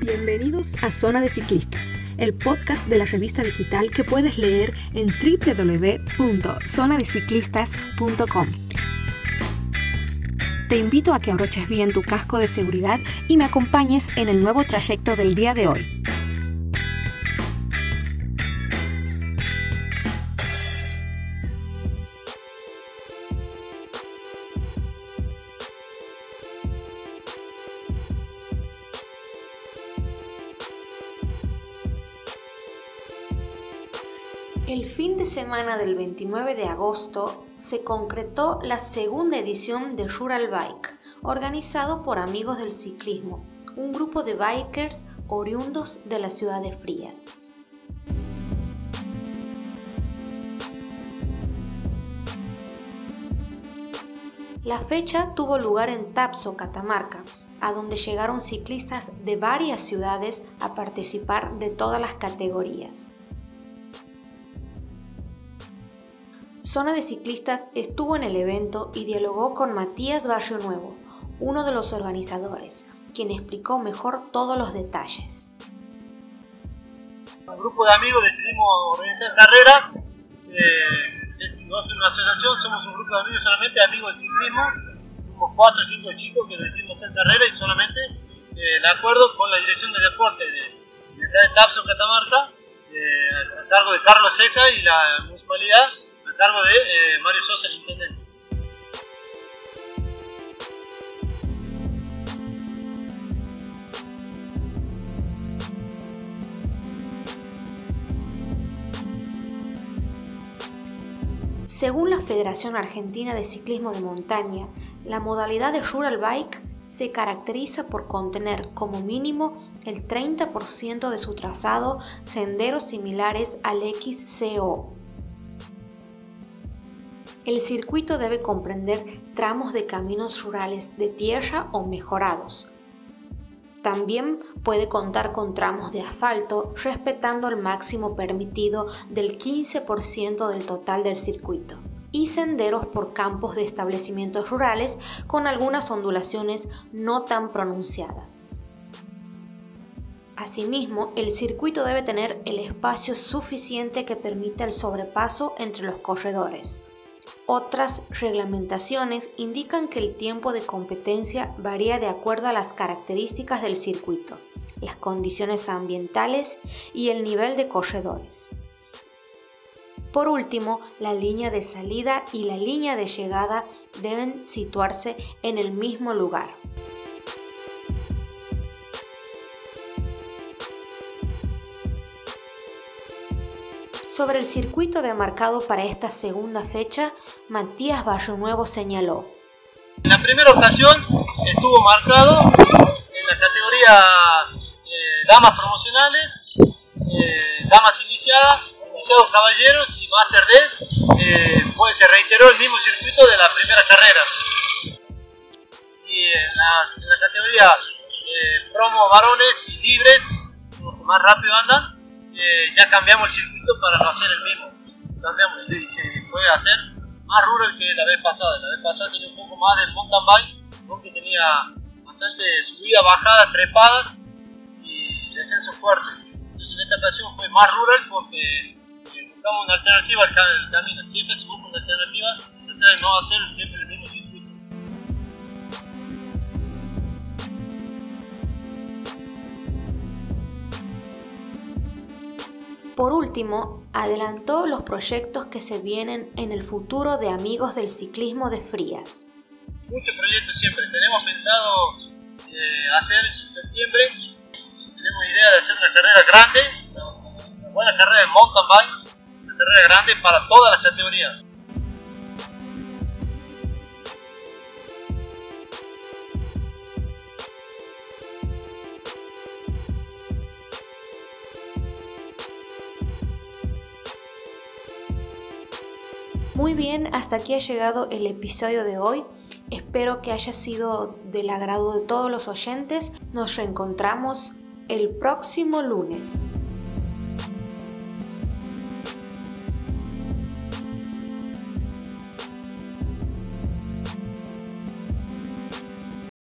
Bienvenidos a Zona de Ciclistas, el podcast de la revista digital que puedes leer en www.zonadeciclistas.com. Te invito a que abroches bien tu casco de seguridad y me acompañes en el nuevo trayecto del día de hoy. El fin de semana del 29 de agosto se concretó la segunda edición de Rural Bike, organizado por Amigos del Ciclismo, un grupo de bikers oriundos de la ciudad de Frías. La fecha tuvo lugar en Tapso, Catamarca, a donde llegaron ciclistas de varias ciudades a participar de todas las categorías. Zona de Ciclistas estuvo en el evento y dialogó con Matías Barrio Nuevo, uno de los organizadores, quien explicó mejor todos los detalles. Un grupo de amigos decidimos organizar carrera. Eh, es, no es una asociación, somos un grupo de amigos solamente, amigos del ciclismo. Somos cuatro o cinco chicos que decidimos hacer carrera y solamente eh, de acuerdo con la dirección de deporte de, de, de Tapso, Catamarca, eh, a cargo de Carlos Ceja y la municipalidad cargo de eh, Mario Sosa, el intendente. Según la Federación Argentina de Ciclismo de Montaña, la modalidad de Rural Bike se caracteriza por contener como mínimo el 30% de su trazado senderos similares al XCO, el circuito debe comprender tramos de caminos rurales de tierra o mejorados. También puede contar con tramos de asfalto respetando el máximo permitido del 15% del total del circuito y senderos por campos de establecimientos rurales con algunas ondulaciones no tan pronunciadas. Asimismo, el circuito debe tener el espacio suficiente que permita el sobrepaso entre los corredores. Otras reglamentaciones indican que el tiempo de competencia varía de acuerdo a las características del circuito, las condiciones ambientales y el nivel de corredores. Por último, la línea de salida y la línea de llegada deben situarse en el mismo lugar. Sobre el circuito demarcado para esta segunda fecha, Matías Nuevo señaló. En la primera ocasión estuvo marcado en la categoría eh, damas promocionales, eh, damas iniciadas, iniciados caballeros y Master D. Eh, se reiteró el mismo circuito de la primera carrera. Y en la, categoría promo varones y libres, los que más rápido andan, ya cambiamos el circuito para no hacer el mismo. Cambiamos se fue a hacer más rural que la vez pasada. La vez pasada tenía un poco más del mountain bike, porque tenía bastante subida, bajada, trepada y descenso fuerte. Entonces, en esta ocasión fue más rural porque eh, buscamos una alternativa al camino. Siempre se busca una alternativa, tratar de no hacer siempre Por último, adelantó los proyectos que se vienen en el futuro de Amigos del Ciclismo de Frías. Muchos proyectos siempre. Tenemos pensado eh, hacer en septiembre, tenemos idea de hacer una carrera grande, una buena carrera de mountain bike, una carrera grande para todas las categorías. Muy bien, hasta aquí ha llegado el episodio de hoy. Espero que haya sido del agrado de todos los oyentes. Nos reencontramos el próximo lunes.